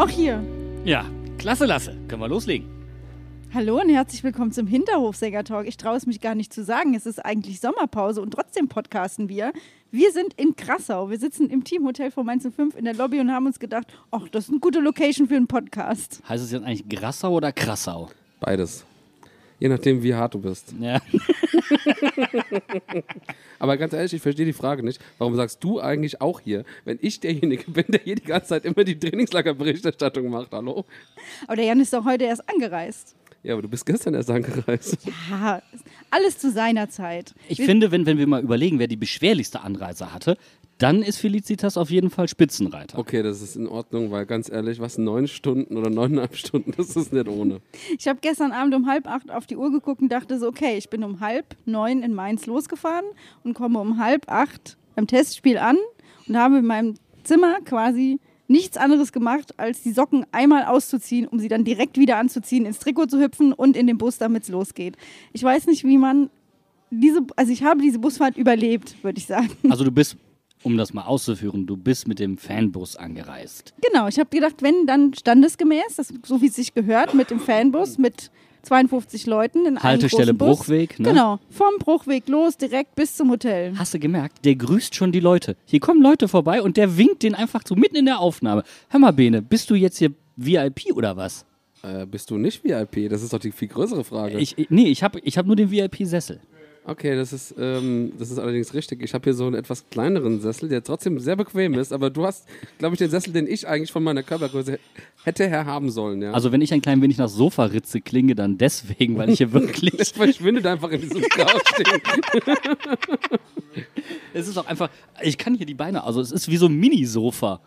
Auch hier. Ja, klasse Lasse. Können wir loslegen. Hallo und herzlich willkommen zum Hinterhofsänger-Talk. Ich traue es mich gar nicht zu sagen. Es ist eigentlich Sommerpause und trotzdem podcasten wir. Wir sind in Krassau. Wir sitzen im Teamhotel von Mainz 5 in der Lobby und haben uns gedacht, ach, das ist eine gute Location für einen Podcast. Heißt es jetzt eigentlich Grassau oder Krassau? Beides. Je nachdem, wie hart du bist. Ja. Aber ganz ehrlich, ich verstehe die Frage nicht. Warum sagst du eigentlich auch hier, wenn ich derjenige bin, der hier die ganze Zeit immer die Trainingslagerberichterstattung macht? Hallo? Aber der Jan ist doch heute erst angereist. Ja, aber du bist gestern erst angereist. Ja, alles zu seiner Zeit. Ich Wir- finde, wenn, wenn wir mal überlegen, wer die beschwerlichste Anreise hatte, dann ist Felicitas auf jeden Fall Spitzenreiter. Okay, das ist in Ordnung, weil ganz ehrlich, was neun Stunden oder neuneinhalb Stunden, das ist nicht ohne. Ich habe gestern Abend um halb acht auf die Uhr geguckt und dachte so, okay, ich bin um halb neun in Mainz losgefahren und komme um halb acht beim Testspiel an und habe in meinem Zimmer quasi nichts anderes gemacht, als die Socken einmal auszuziehen, um sie dann direkt wieder anzuziehen, ins Trikot zu hüpfen und in den Bus, damit es losgeht. Ich weiß nicht, wie man diese, also ich habe diese Busfahrt überlebt, würde ich sagen. Also du bist, um das mal auszuführen, du bist mit dem Fanbus angereist. Genau, ich habe gedacht, wenn dann standesgemäß, das, so wie es sich gehört, mit dem Fanbus, mit 52 Leuten in einem Haltestelle großen Bus. Bruchweg, ne? Genau, vom Bruchweg los, direkt bis zum Hotel. Hast du gemerkt, der grüßt schon die Leute. Hier kommen Leute vorbei und der winkt den einfach so mitten in der Aufnahme. Hör mal, Bene, bist du jetzt hier VIP oder was? Äh, bist du nicht VIP? Das ist doch die viel größere Frage. Ich, ich- nee, ich habe ich hab nur den VIP-Sessel. Okay, das ist, ähm, das ist allerdings richtig. Ich habe hier so einen etwas kleineren Sessel, der trotzdem sehr bequem ist, aber du hast, glaube ich, den Sessel, den ich eigentlich von meiner Körpergröße hätte her haben sollen, ja. Also wenn ich ein klein wenig nach Sofaritze klinge, dann deswegen, weil ich hier wirklich es verschwindet einfach in diesem stehen. Es ist auch einfach, ich kann hier die Beine, also es ist wie so ein Mini-Sofa.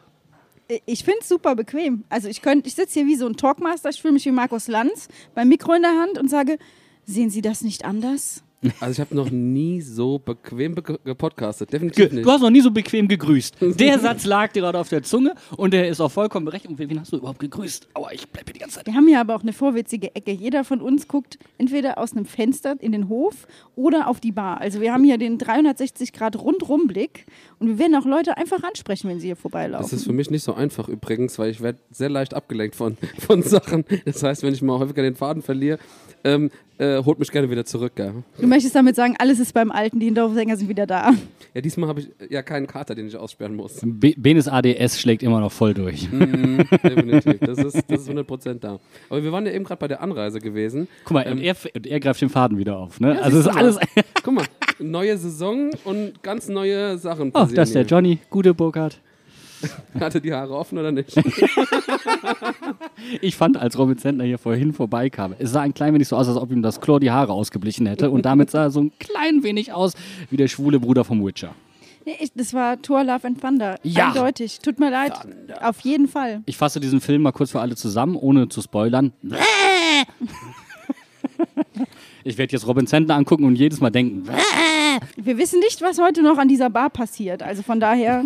Ich finde es super bequem. Also ich könnte, ich sitze hier wie so ein Talkmaster, ich fühle mich wie Markus Lanz, beim Mikro in der Hand und sage, sehen Sie das nicht anders? Also ich habe noch nie so bequem be gepodcastet, Ge definitiv nicht. du hast noch nie so bequem gegrüßt. Der Satz lag dir gerade auf der Zunge und der ist auch vollkommen berechtigt. Und wen hast du überhaupt gegrüßt? Aua, ich bleibe hier die ganze Zeit. Wir haben hier aber auch eine vorwitzige Ecke. Jeder von uns guckt entweder aus einem Fenster in den Hof oder auf die Bar. Also wir haben hier den 360 Grad Rundrumblick und wir werden auch Leute einfach ansprechen, wenn sie hier vorbeilaufen. Das ist für mich nicht so einfach übrigens, weil ich werde sehr leicht abgelenkt von, von Sachen. Das heißt, wenn ich mal häufiger den Faden verliere, ähm, äh, holt mich gerne wieder zurück. Ja, Du möchtest damit sagen, alles ist beim Alten, die Hinterhofsänger sind wieder da. ja diesmal habe ich ja keinen Kater, den ich aussperren muss. Be Benes ADS schlägt immer noch voll durch. Mhm, definitiv. Das ist, das ist 100% da. Aber wir waren ja eben gerade bei der Anreise gewesen. Guck mal, und, er, und er greift den Faden wieder auf. Ne? also es siehst ist alles. Guck mal, neue Saison und ganz neue Sachen. Oh, passieren das ist der. Johnny, gute Burkhardt. Hatte die Haare offen oder nicht? Ich fand, als Robin Zentner hier vorhin vorbeikam, es sah ein klein wenig so aus, als ob ihm das Chlor die Haare ausgeblichen hätte. Und damit sah er so ein klein wenig aus wie der schwule Bruder vom Witcher. Nee, ich, das war Thor Love and Thunder. Ja. Eindeutig. Tut mir leid. Auf jeden Fall. Ich fasse diesen Film mal kurz für alle zusammen, ohne zu spoilern. Ich werde jetzt Robin Zentner angucken und jedes Mal denken. Wir wissen nicht, was heute noch an dieser Bar passiert. Also von daher,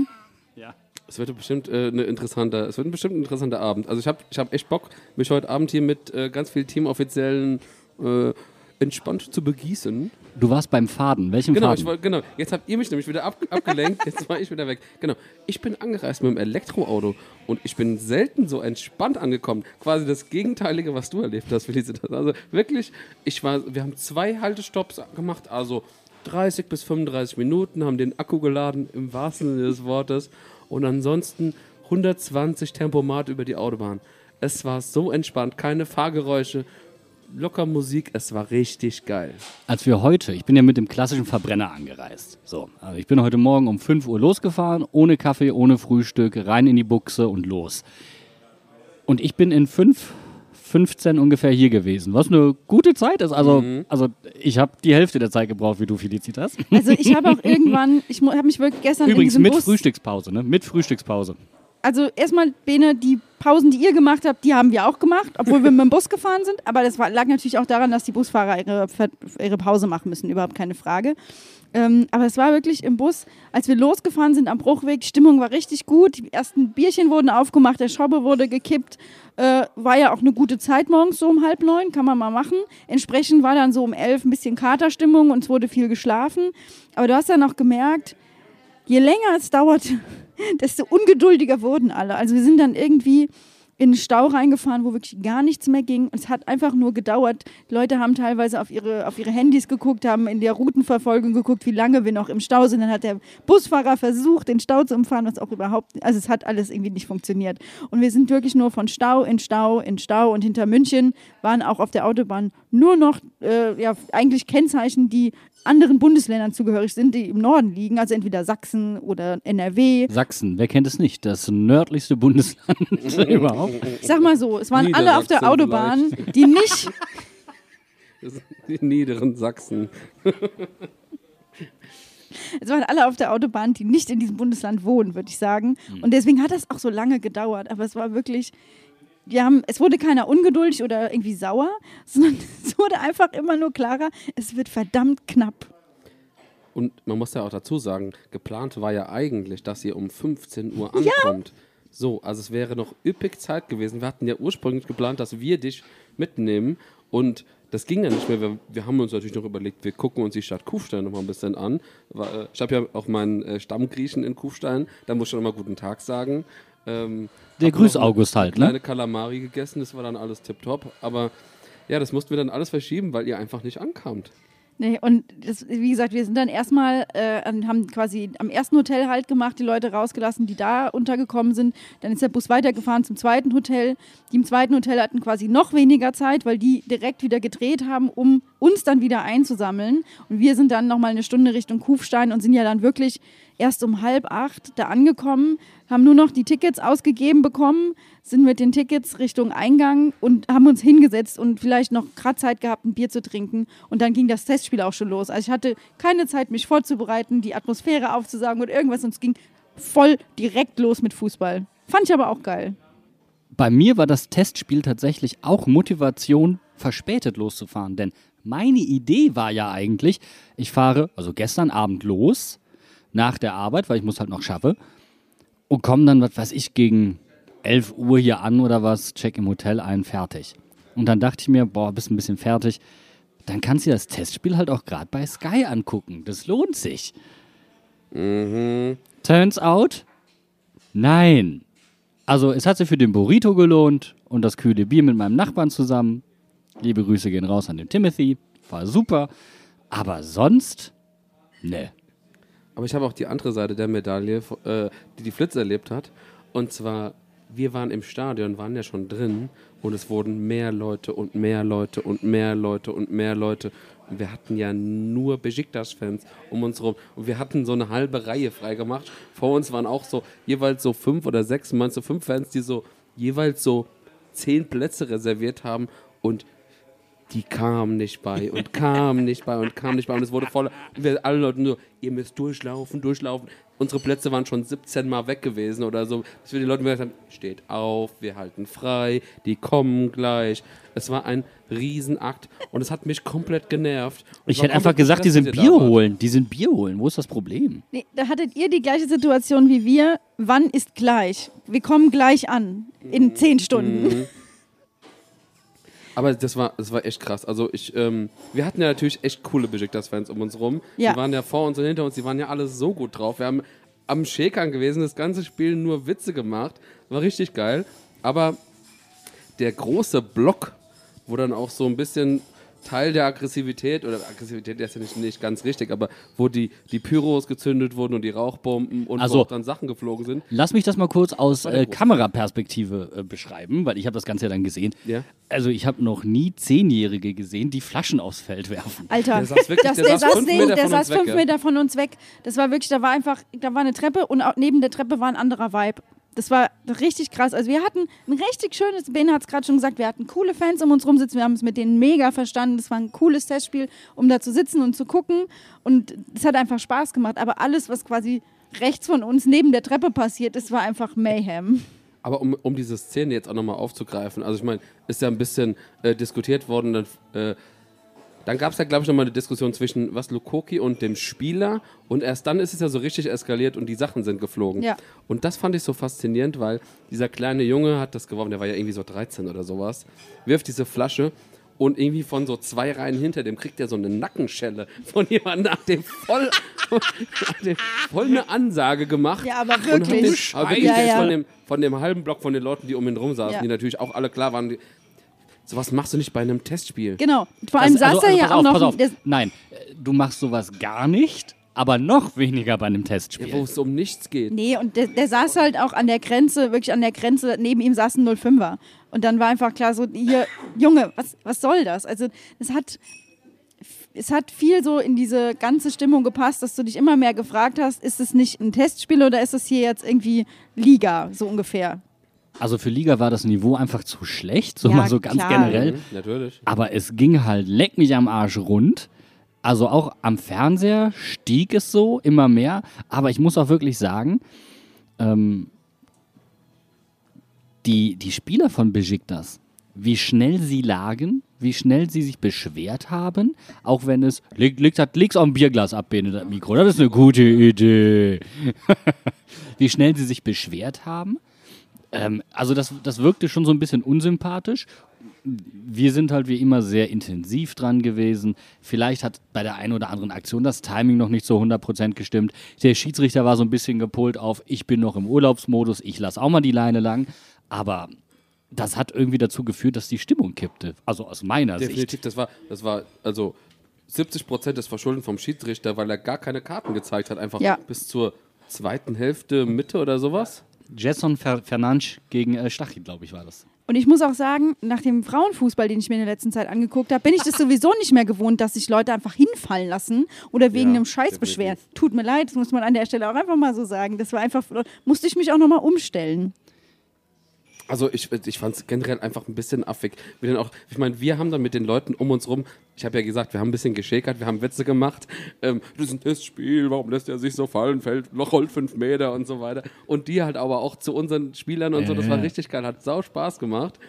Es wird bestimmt äh, eine interessante, es wird ein bestimmt ein interessanter Abend. Also ich habe ich hab echt Bock, mich heute Abend hier mit äh, ganz vielen Teamoffiziellen äh, entspannt zu begießen. Du warst beim Faden. Welchem Genau, Faden? ich wollt, genau. Jetzt habt ihr mich nämlich wieder ab, abgelenkt. Jetzt war ich wieder weg. Genau. Ich bin angereist mit dem Elektroauto und ich bin selten so entspannt angekommen. Quasi das Gegenteilige, was du erlebt hast, Felicitas. Also wirklich, ich war, wir haben zwei Haltestopps gemacht, also 30 bis 35 Minuten, haben den Akku geladen, im wahrsten Sinne des Wortes. Und ansonsten 120 Tempomat über die Autobahn. Es war so entspannt, keine Fahrgeräusche, locker Musik, es war richtig geil. Als wir heute, ich bin ja mit dem klassischen Verbrenner angereist. So, also ich bin heute Morgen um 5 Uhr losgefahren, ohne Kaffee, ohne Frühstück, rein in die Buchse und los. Und ich bin in fünf 15 ungefähr hier gewesen, was eine gute Zeit ist. Also, also ich habe die Hälfte der Zeit gebraucht, wie du, Felicitas. Also ich habe auch irgendwann, ich habe mich wirklich gestern Übrigens mit Bus... Frühstückspause, ne? Mit Frühstückspause. Also erstmal, Bene, die Pausen, die ihr gemacht habt, die haben wir auch gemacht, obwohl wir mit dem Bus gefahren sind. Aber das war, lag natürlich auch daran, dass die Busfahrer ihre, ihre Pause machen müssen, überhaupt keine Frage. Ähm, aber es war wirklich im Bus, als wir losgefahren sind am Bruchweg, die Stimmung war richtig gut. Die ersten Bierchen wurden aufgemacht, der Schobbe wurde gekippt. Äh, war ja auch eine gute Zeit morgens, so um halb neun, kann man mal machen. Entsprechend war dann so um elf ein bisschen Katerstimmung und es wurde viel geschlafen. Aber du hast dann auch gemerkt, je länger es dauert, desto ungeduldiger wurden alle. Also wir sind dann irgendwie in den Stau reingefahren, wo wirklich gar nichts mehr ging. Und es hat einfach nur gedauert. Die Leute haben teilweise auf ihre, auf ihre Handys geguckt, haben in der Routenverfolgung geguckt, wie lange wir noch im Stau sind. Dann hat der Busfahrer versucht, den Stau zu umfahren, was auch überhaupt, also es hat alles irgendwie nicht funktioniert. Und wir sind wirklich nur von Stau in Stau in Stau und hinter München waren auch auf der Autobahn nur noch, äh, ja, eigentlich Kennzeichen, die anderen Bundesländern zugehörig sind, die im Norden liegen, also entweder Sachsen oder NRW. Sachsen, wer kennt es nicht? Das nördlichste Bundesland überhaupt. Ich sag mal so, es waren alle auf der Autobahn, die nicht, Das sind die niederen Sachsen. es waren alle auf der Autobahn, die nicht in diesem Bundesland wohnen, würde ich sagen. Und deswegen hat das auch so lange gedauert. Aber es war wirklich, wir haben, es wurde keiner ungeduldig oder irgendwie sauer, sondern es wurde einfach immer nur klarer, es wird verdammt knapp. Und man muss ja auch dazu sagen, geplant war ja eigentlich, dass ihr um 15 Uhr ankommt. So, also es wäre noch üppig Zeit gewesen. Wir hatten ja ursprünglich geplant, dass wir dich mitnehmen und das ging ja nicht mehr. Wir, wir haben uns natürlich noch überlegt, wir gucken uns die Stadt Kufstein noch mal ein bisschen an. Äh, Ich habe ja auch meinen äh, Stammgriechen in Kufstein, da muss ich schon mal guten Tag sagen. Ähm, Der hab Grüß noch August halt, Kleine ne? Kalamari gegessen, das war dann alles tipptopp. Aber ja, das mussten wir dann alles verschieben, weil ihr einfach nicht ankamt. Nee, und das, wie gesagt, wir sind dann erstmal, äh, haben quasi am ersten Hotel halt gemacht, die Leute rausgelassen, die da untergekommen sind. Dann ist der Bus weitergefahren zum zweiten Hotel. Die im zweiten Hotel hatten quasi noch weniger Zeit, weil die direkt wieder gedreht haben, um uns dann wieder einzusammeln. Und wir sind dann nochmal eine Stunde Richtung Kufstein und sind ja dann wirklich erst um halb acht da angekommen, haben nur noch die Tickets ausgegeben bekommen, sind mit den Tickets Richtung Eingang und haben uns hingesetzt und vielleicht noch gerade Zeit gehabt, ein Bier zu trinken. Und dann ging das Testspiel auch schon los. Also ich hatte keine Zeit, mich vorzubereiten, die Atmosphäre aufzusagen und irgendwas. Und es ging voll direkt los mit Fußball. Fand ich aber auch geil. Bei mir war das Testspiel tatsächlich auch Motivation, verspätet loszufahren. Denn meine Idee war ja eigentlich, ich fahre also gestern Abend los, nach der Arbeit, weil ich muss halt noch schaffe, und komme dann, was weiß ich, gegen 11 Uhr hier an oder was, check im Hotel ein, fertig. Und dann dachte ich mir, boah, bist ein bisschen fertig. Dann kannst du dir das Testspiel halt auch gerade bei Sky angucken. Das lohnt sich. Turns out, nein. Also es hat sich für den Burrito gelohnt und das kühle Bier mit meinem Nachbarn zusammen. Liebe Grüße gehen raus an den Timothy. War super. Aber sonst, ne. Aber ich habe auch die andere Seite der Medaille, äh, die die Flitz erlebt hat. Und zwar, wir waren im Stadion, waren ja schon drin und es wurden mehr Leute und mehr Leute und mehr Leute und mehr Leute. Und wir hatten ja nur Besiktas-Fans um uns rum. Und wir hatten so eine halbe Reihe freigemacht. Vor uns waren auch so jeweils so fünf oder sechs, meinst du fünf Fans, die so jeweils so zehn Plätze reserviert haben. Und die kamen nicht bei und kamen nicht bei und kamen nicht bei und es wurde voll. Und wir alle Leute nur, ihr müsst durchlaufen, durchlaufen. Unsere Plätze waren schon 17 Mal weg gewesen oder so, dass wir den Leuten gesagt haben, steht auf, wir halten frei, die kommen gleich. Es war ein Riesenakt und es hat mich komplett genervt. Und Ich hätte einfach gesagt, die sind Bier holen. Die sind Bier holen. Wo ist das Problem? Nee, da hattet ihr die gleiche Situation wie wir. Wann ist gleich? Wir kommen gleich an. In zehn Stunden. Aber das war, das war echt krass. Also ich, ähm, wir hatten ja natürlich echt coole Besiktas-Fans um uns rum. Ja. Die waren ja vor uns und hinter uns, die waren ja alle so gut drauf. Wir haben am Schäkern gewesen, das ganze Spiel nur Witze gemacht. War richtig geil. Aber der große Block, wo dann auch so ein bisschen Teil der Aggressivität, oder Aggressivität ist ja nicht, nicht ganz richtig, aber wo die, die Pyros gezündet wurden und die Rauchbomben und Also- wo auch dann Sachen geflogen sind. Lass mich das mal kurz aus äh. Kameraperspektive äh, beschreiben, weil ich habe das Ganze ja dann gesehen. Ja. Also ich habe noch nie Zehnjährige gesehen, die Flaschen aufs Feld werfen. Alter, Der saß wirklich- das, der der, saß saß, fünf Meter der von saß uns weg, fünf. Meter von uns weg. Das war wirklich, da war einfach, da war eine Treppe und auch neben der Treppe war ein anderer Vibe. Das war richtig krass. Also wir hatten ein richtig schönes, Ben hat es gerade schon gesagt, wir hatten coole Fans um uns rumsitzen, wir haben es mit denen mega verstanden. Das war ein cooles Testspiel, um da zu sitzen und zu gucken. Und es hat einfach Spaß gemacht. Aber alles, was quasi rechts von uns neben der Treppe passiert ist, war einfach Mayhem. Aber um, um diese Szene jetzt auch nochmal aufzugreifen, also ich meine, ist ja ein bisschen äh, diskutiert worden, dann, äh, dann gab es ja, glaube ich, nochmal eine Diskussion zwischen was Lukoki und dem Spieler und erst dann ist es ja so richtig eskaliert und die Sachen sind geflogen. Ja. Und das fand ich so faszinierend, weil dieser kleine Junge hat das geworfen, der war ja irgendwie so 13 oder sowas, wirft diese Flasche und irgendwie von so zwei Reihen hinter dem kriegt er so eine Nackenschelle von jemandem, nach dem voll, hat dem voll eine Ansage gemacht. Ja, aber Und hat den, wirklich. aber wirklich Ja, ja. Von, dem, von dem halben Block von den Leuten, die um ihn rum saßen, Ja. die natürlich auch alle klar waren, sowas machst du nicht bei einem Testspiel. Genau. Vor allem saß er ja pass auch auf, noch. Pass auf. Nein, äh, du machst sowas gar nicht, aber noch weniger bei einem Testspiel. Wo es um nichts geht. Nee, und der, der saß halt auch an der Grenze, wirklich an der Grenze, neben ihm saß ein 05er. Und dann war einfach klar so, hier, Junge, was, was soll das? Also es hat, es hat viel so in diese ganze Stimmung gepasst, dass du dich immer mehr gefragt hast, ist es nicht ein Testspiel oder ist es hier jetzt irgendwie Liga, so ungefähr? Also für Liga war das Niveau einfach zu schlecht, so Ja, mal so ganz klar. generell. Mhm, natürlich. Aber es ging halt leck mich am Arsch rund. Also auch am Fernseher stieg es so immer mehr. Aber ich muss auch wirklich sagen, ähm, die, die Spieler von Besiktas, wie schnell sie lagen, wie schnell sie sich beschwert haben, auch wenn es, leg, leg, hat- auf ein Bierglas ab, Bene, das Mikro, das ist eine gute Idee. wie schnell sie sich beschwert haben. Ähm, also das, das wirkte schon so ein bisschen unsympathisch. Wir sind halt wie immer sehr intensiv dran gewesen. Vielleicht hat bei der einen oder anderen Aktion das Timing noch nicht so 100% gestimmt. Der Schiedsrichter war so ein bisschen gepolt auf, ich bin noch im Urlaubsmodus, ich lasse auch mal die Leine lang. Aber das hat irgendwie dazu geführt, dass die Stimmung kippte. Also aus meiner Definitiv, Sicht. das war, das war, also 70 Prozent des Verschulden vom Schiedsrichter, weil er gar keine Karten gezeigt hat, einfach Ja. bis zur zweiten Hälfte, Mitte oder sowas. Jason Fer Fernandes gegen äh, Stachy, glaube ich, war das. Und ich muss auch sagen, nach dem Frauenfußball, den ich mir in der letzten Zeit angeguckt habe, bin ich das sowieso nicht mehr gewohnt, dass sich Leute einfach hinfallen lassen oder wegen Ja, einem Scheiß beschweren. Tut mir leid, das muss man an der Stelle auch einfach mal so sagen. Das war einfach, musste ich mich auch nochmal umstellen. Also ich, ich fand es generell einfach ein bisschen affig. Wir dann auch, ich meine, wir haben dann mit den Leuten um uns rum, ich habe ja gesagt, wir haben ein bisschen geschäkert, wir haben Witze gemacht. Ähm, das ist ein Testspiel, warum lässt er sich so fallen, fällt, noch rollt fünf Meter und so weiter. Und die halt aber auch zu unseren Spielern und so, das war Äh. richtig geil, hat sau Spaß gemacht.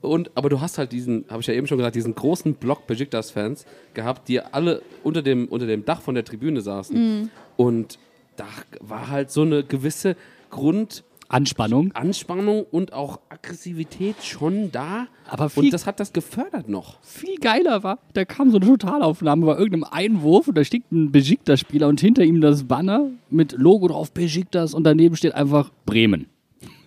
Und, aber du hast halt diesen, habe ich ja eben schon gesagt, diesen großen Block Besiktas-Fans gehabt, die alle unter dem, unter dem Dach von der Tribüne saßen. Und da war halt so eine gewisse Grund, Anspannung. Anspannung und auch Aggressivität schon da. Aber viel- und das hat das gefördert noch. viel geiler war, da kam so eine Totalaufnahme bei irgendeinem Einwurf und da steht ein Besiktas-Spieler und hinter ihm das Banner mit Logo drauf Besiktas und daneben steht einfach Bremen.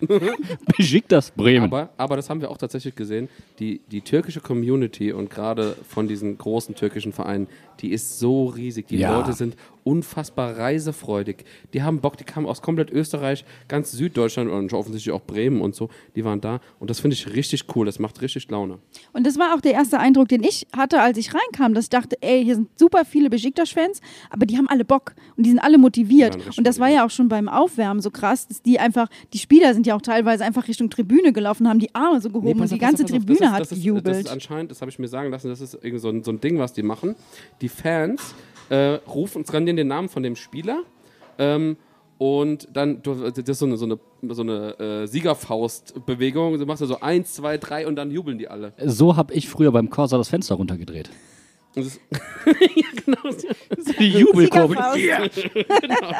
Besiktas Bremen. Aber, aber das haben wir auch tatsächlich gesehen. Die, die türkische Community und gerade von diesen großen türkischen Vereinen, die ist so riesig. Die Ja. Leute sind unfassbar reisefreudig. Die haben Bock, die kamen aus komplett Österreich, ganz Süddeutschland und offensichtlich auch Bremen und so. Die waren da. Und das finde ich richtig cool. Das macht richtig Laune. Und das war auch der erste Eindruck, den ich hatte, als ich reinkam, dass ich dachte, ey, hier sind super viele Besiktas-Fans, aber die haben alle Bock und die sind alle motiviert. Und das war ja auch schon beim Aufwärmen so krass, dass die einfach, die Spieler sind ja auch teilweise einfach Richtung Tribüne gelaufen, haben die Arme so gehoben Nee, und die auf, ganze auf. Tribüne das ist, hat das ist, gejubelt. Das ist anscheinend, das habe ich mir sagen lassen, das ist irgendwie so ein, so ein Ding, was die machen. Die Fans äh, rufen, skandieren den Namen von dem Spieler ähm, und dann, du, das ist so eine, so eine, so eine äh, Siegerfaustbewegung. Du machst ja so eins, zwei, drei und dann jubeln die alle. so habe ich früher beim Corsa das Fenster runtergedreht. Und das, ja, genau. Die Jubelkurbel. Siegerfaust. genau.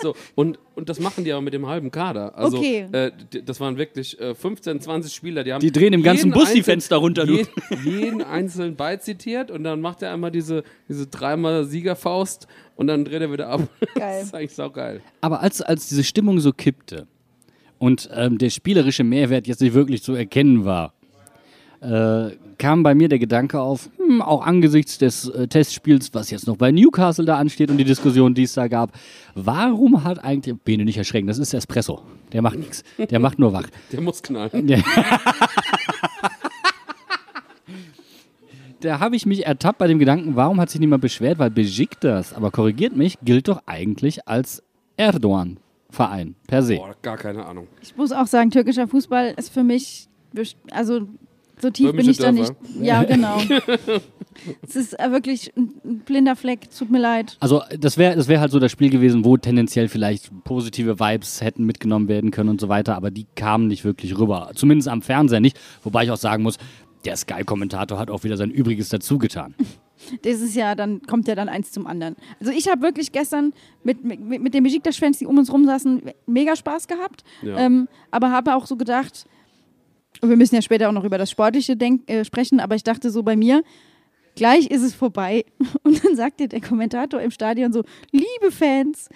So, und, und das machen die aber mit dem halben Kader. Also, Okay. äh, das waren wirklich äh, 15, 20 Spieler, die haben. Die drehen im ganzen Bus die Fenster runter. Jeden, jeden einzelnen beizitiert und dann macht er einmal diese, diese dreimal Siegerfaust und dann dreht er wieder ab. Geil. Das ist eigentlich saugeil. Aber als, als diese Stimmung so kippte und ähm, der spielerische Mehrwert jetzt nicht wirklich zu erkennen war, äh, kam bei mir der Gedanke auf, hm, auch angesichts des äh, Testspiels, was jetzt noch bei Newcastle da ansteht und die Diskussion, die es da gab, warum hat eigentlich, Bene nicht erschrecken, das ist Espresso, der macht nichts, der macht nur wach. Der muss knallen. Ja. Da habe ich mich ertappt bei dem Gedanken, warum hat sich niemand beschwert, weil Besiktas, aber korrigiert mich, gilt doch eigentlich als Erdogan Verein, per se. Boah, gar keine Ahnung. Ich muss auch sagen, türkischer Fußball ist für mich, also so tief bin Böhmische ich da nicht. Ja, genau. es ist äh, wirklich ein, blinder Fleck, tut mir leid. Also das wäre das wär halt so das Spiel gewesen, wo tendenziell vielleicht positive Vibes hätten mitgenommen werden können und so weiter, aber die kamen nicht wirklich rüber. Zumindest am Fernseher nicht. Wobei ich auch sagen muss, der Sky-Kommentator hat auch wieder sein Übriges dazu getan. Das ist ja, dann kommt ja dann eins zum anderen. Also ich habe wirklich gestern mit, mit, mit den Besiktas-Fans, die um uns rum saßen, mega Spaß gehabt. Ja. Ähm, aber habe auch so gedacht, und wir müssen ja später auch noch über das Sportliche äh, sprechen, aber ich dachte so bei mir, gleich ist es vorbei. Und dann sagte der Kommentator im Stadion so, liebe Fans,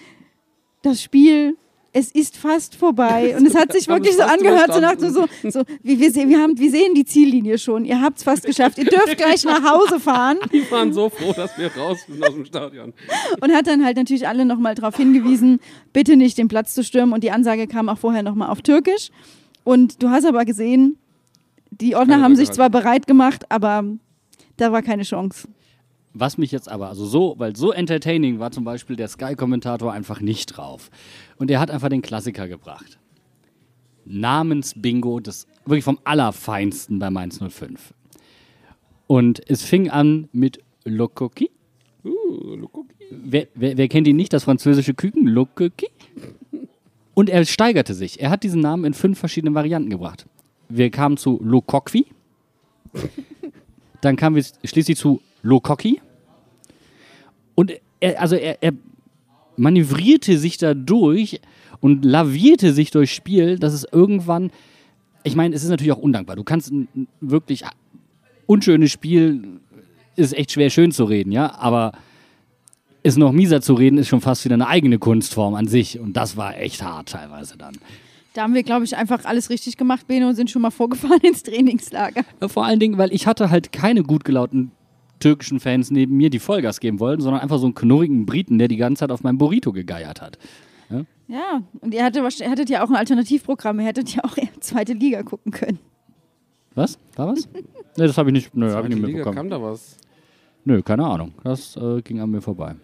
das Spiel, es ist fast vorbei. Und es hat sich wirklich ich so angehört, so nach so, so wie wir, sehen, wir, haben, wir sehen die Ziellinie schon, ihr habt es fast geschafft, ihr dürft gleich nach Hause fahren. Die waren so froh, dass wir raus sind aus dem Stadion. Und hat dann halt natürlich alle nochmal darauf hingewiesen, bitte nicht den Platz zu stürmen. Und die Ansage kam auch vorher nochmal auf Türkisch. Und du hast aber gesehen, die Ordner Keiner haben sich zwar bereit gemacht, aber da war keine Chance. Was mich jetzt aber, also so, weil so entertaining war zum Beispiel der Sky-Kommentator einfach nicht drauf. Und er hat einfach den Klassiker gebracht. Namensbingo, das wirklich vom Allerfeinsten bei Mainz 05. Und es fing an mit Lokoki. Uh, look, okay. Wer, wer, wer kennt ihn nicht, das französische Küken? Lokoki. Und er steigerte sich. Er hat diesen Namen in fünf verschiedenen Varianten gebracht. Wir kamen zu Lokokwi. Dann kamen wir schließlich zu Lokoki. Und er, also er, er manövrierte sich da durch und lavierte sich durchs Spiel, dass es irgendwann, ich meine, es ist natürlich auch undankbar. Du kannst ein wirklich unschönes Spiel, ist echt schwer schön zu reden, ja, aber es noch mieser zu reden, ist schon fast wieder eine eigene Kunstform an sich. Und das war echt hart teilweise dann. Da haben wir, glaube ich, einfach alles richtig gemacht, Bene, und sind schon mal vorgefahren ins Trainingslager. Vor allen Dingen, weil ich hatte halt keine gut gelaunten türkischen Fans neben mir, die Vollgas geben wollten, sondern einfach so einen knurrigen Briten, der die ganze Zeit auf meinem Burrito gegeiert hat. Ja, und ihr hattet, ihr hattet ja auch ein Alternativprogramm. Ihr hättet ja auch eher zweite Liga gucken können. Was? War was? nee, das habe ich nicht, nö, hab ich Zweite nicht Liga mitbekommen. kam da was. Nö, keine Ahnung. Das äh, ging an mir vorbei.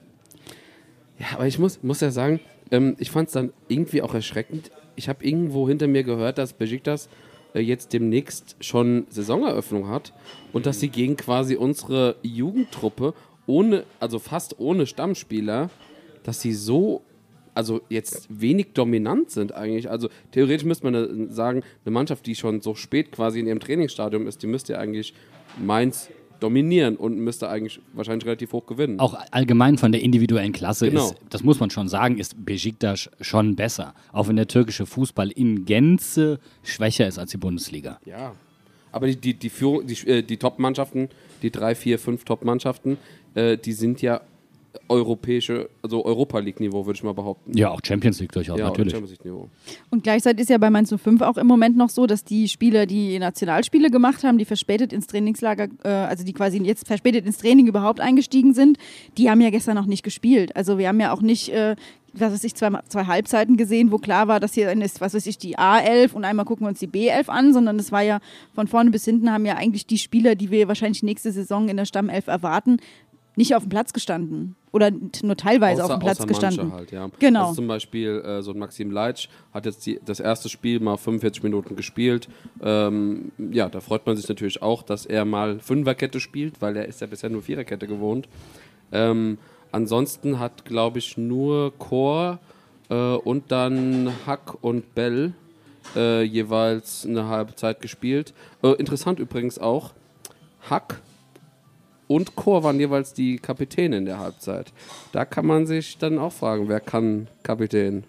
Ja, aber ich muss, muss ja sagen, ähm, ich fand es dann irgendwie auch erschreckend. Ich habe irgendwo hinter mir gehört, dass Besiktas äh, jetzt demnächst schon Saisoneröffnung hat und dass sie gegen quasi unsere Jugendtruppe ohne, also fast ohne Stammspieler, dass sie so, also jetzt wenig dominant sind eigentlich. Also theoretisch müsste man äh, sagen, eine Mannschaft, die schon so spät quasi in ihrem Trainingsstadium ist, die müsste ja eigentlich Mainz dominieren und müsste eigentlich wahrscheinlich relativ hoch gewinnen. Auch allgemein von der individuellen Klasse Genau. ist, das muss man schon sagen, ist Besiktas schon besser. Auch wenn der türkische Fußball in Gänze schwächer ist als die Bundesliga. Ja. Aber die, die, die, Führung, die, äh, die Top-Mannschaften, die drei, vier, fünf Top-Mannschaften, äh, die sind ja europäische, also Europa League-Niveau, würde ich mal behaupten. Ja, auch Champions League durchaus, ja, natürlich. Champions League-Niveau. Und gleichzeitig ist ja bei Mainz 05 auch im Moment noch so, dass die Spieler, die Nationalspiele gemacht haben, die verspätet ins Trainingslager, äh, also die quasi jetzt verspätet ins Training überhaupt eingestiegen sind, die haben ja gestern noch nicht gespielt. Also wir haben ja auch nicht, äh, was weiß ich, zwei, zwei Halbzeiten gesehen, wo klar war, dass hier ist, was weiß ich, die A11 und einmal gucken wir uns die B11 an, sondern es war ja von vorne bis hinten haben ja eigentlich die Spieler, die wir wahrscheinlich nächste Saison in der Stammelf erwarten, nicht auf dem Platz gestanden. Oder nur teilweise auf dem Platz außer gestanden. Halt, ja. Genau. Also zum Beispiel äh, so ein Maxim Leitsch hat jetzt die, das erste Spiel mal 45 Minuten gespielt. Ähm, ja, da freut man sich natürlich auch, dass er mal Fünferkette spielt, weil er ist ja bisher nur Viererkette gewohnt. Ähm, ansonsten hat, glaube ich, nur Chor äh, und dann Hack und Bell äh, jeweils eine halbe Zeit gespielt. Äh, interessant übrigens auch, Hack und Chor waren jeweils die Kapitäne in der Halbzeit. Da kann man sich dann auch fragen, wer kann Kapitän?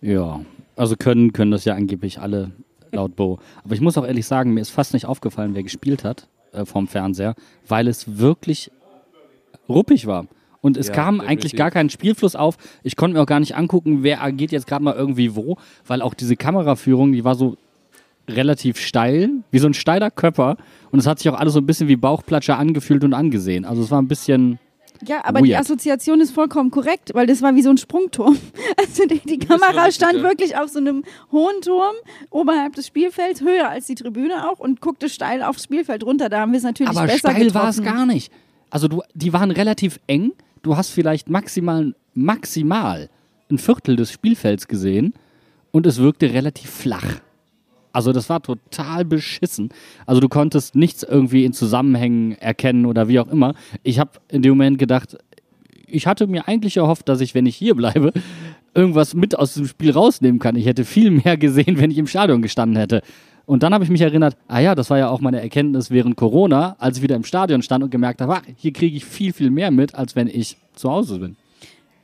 Ja, also können, können das ja angeblich alle laut Bo. Aber ich muss auch ehrlich sagen, mir ist fast nicht aufgefallen, wer gespielt hat äh, vom Fernseher, weil es wirklich ruppig war. Und es Ja, kam definitiv. eigentlich gar kein Spielfluss auf. Ich konnte mir auch gar nicht angucken, wer agiert jetzt gerade mal irgendwie wo, weil auch diese Kameraführung, die war so relativ steil, wie so ein steiler Körper. Und es hat sich auch alles so ein bisschen wie Bauchplatscher angefühlt und angesehen. Also es war ein bisschen. Ja, aber die Weird. Assoziation ist vollkommen korrekt, weil das war wie so ein Sprungturm. Also die, die Kamera stand ja. wirklich auf so einem hohen Turm oberhalb des Spielfelds, höher als die Tribüne auch und guckte steil aufs Spielfeld runter. Da haben wir es natürlich Aber besser steil war es gar nicht. Also du, die waren relativ eng. Du hast vielleicht maximal, maximal ein Viertel des Spielfelds gesehen und es wirkte relativ flach. Also das war total beschissen. Also du konntest nichts irgendwie in Zusammenhängen erkennen oder wie auch immer. Ich habe in dem Moment gedacht, ich hatte mir eigentlich erhofft, dass ich, wenn ich hier bleibe, irgendwas mit aus dem Spiel rausnehmen kann. Ich hätte viel mehr gesehen, wenn ich im Stadion gestanden hätte. Und dann habe ich mich erinnert, ah ja, das war ja auch meine Erkenntnis während Corona, als ich wieder im Stadion stand und gemerkt habe, ach, hier kriege ich viel, viel mehr mit, als wenn ich zu Hause bin.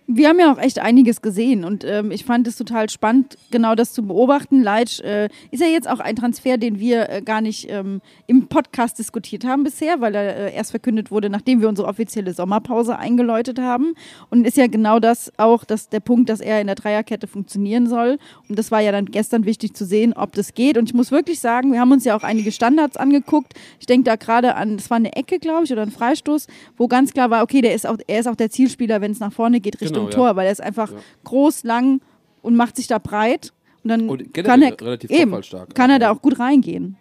Wir haben ja auch echt einiges gesehen und ähm, ich fand es total spannend, genau das zu beobachten. Leitsch äh, ist ja jetzt auch ein Transfer, den wir äh, gar nicht ähm, im Podcast diskutiert haben bisher, weil er äh, erst verkündet wurde, nachdem wir unsere offizielle Sommerpause eingeläutet haben. Und ist ja genau das auch das, der Punkt, dass er in der Dreierkette funktionieren soll. Und das war ja dann gestern wichtig zu sehen, ob das geht. Und ich muss wirklich sagen, wir haben uns ja auch einige Standards angeguckt. Ich denke da gerade an, es war eine Ecke, glaube ich, oder ein Freistoß, wo ganz klar war, okay, der ist auch, er ist auch der Zielspieler, wenn es nach vorne geht, Richtung Genau, ja. Tor, weil er ist einfach Ja. groß, lang und macht sich da breit. Und dann Und kann er, relativ eben, kann er da Ja. auch gut reingehen.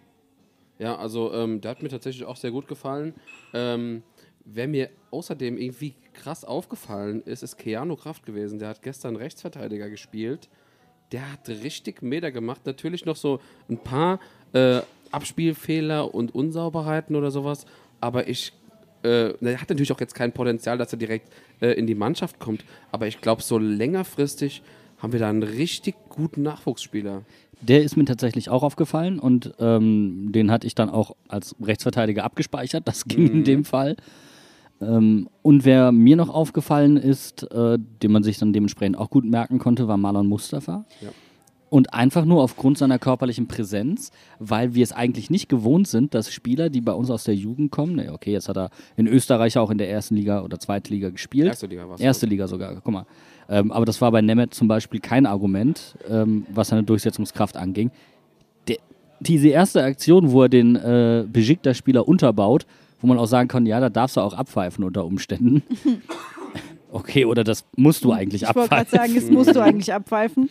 Ja, also ähm, der hat mir tatsächlich auch sehr gut gefallen. Ähm, wer mir außerdem irgendwie krass aufgefallen ist, ist Keanu Kraft gewesen. Der hat gestern Rechtsverteidiger gespielt. Der hat richtig Meter gemacht. Natürlich noch so ein paar äh, Abspielfehler und Unsauberheiten oder sowas. Aber ich, äh, er hat natürlich auch jetzt kein Potenzial, dass er direkt äh, in die Mannschaft kommt. Aber ich glaube, so längerfristig haben wir da einen richtig guten Nachwuchsspieler. Der ist mir tatsächlich auch aufgefallen und ähm, den hatte ich dann auch als Rechtsverteidiger abgespeichert. Das ging in dem Fall. Ähm, und wer mir noch aufgefallen ist, äh, den man sich dann dementsprechend auch gut merken konnte, war Marlon Mustafa. Ja. Und einfach nur aufgrund seiner körperlichen Präsenz, weil wir es eigentlich nicht gewohnt sind, dass Spieler, die bei uns aus der Jugend kommen, ne, okay, jetzt hat er in Österreich auch in der ersten Liga oder zweiten Liga gespielt. Erste Liga war's. Erste Liga sogar, guck mal. Ähm, aber das war bei Nemeth zum Beispiel kein Argument, ähm, was seine Durchsetzungskraft anging. Der, diese erste Aktion, wo er den äh, Besiktas-Spieler unterbaut, wo man auch sagen kann, ja, da darfst du auch abpfeifen unter Umständen. okay, oder das musst du eigentlich Ich wollte gerade abpfeifen. sagen, das musst du eigentlich abpfeifen.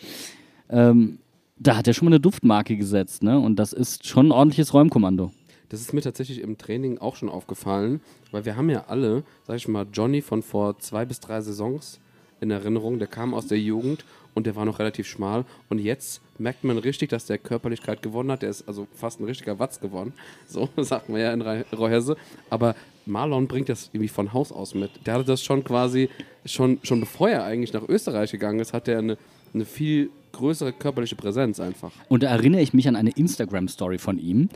Ähm, da hat er schon mal eine Duftmarke gesetzt, ne? Und das ist schon ein ordentliches Räumkommando. Das ist mir tatsächlich im Training auch schon aufgefallen, weil wir haben ja alle, sag ich mal, Johnny von vor zwei bis drei Saisons in Erinnerung. Der kam aus der Jugend und der war noch relativ schmal. Und jetzt merkt man richtig, dass der Körperlichkeit gewonnen hat. Der ist also fast ein richtiger Watz geworden. So sagt man ja in Reuhesse. Aber Marlon bringt das irgendwie von Haus aus mit. Der hatte das schon quasi, schon, schon bevor er eigentlich nach Österreich gegangen ist, hat er eine, eine viel größere körperliche Präsenz einfach. Und da erinnere ich mich an eine Instagram-Story von ihm,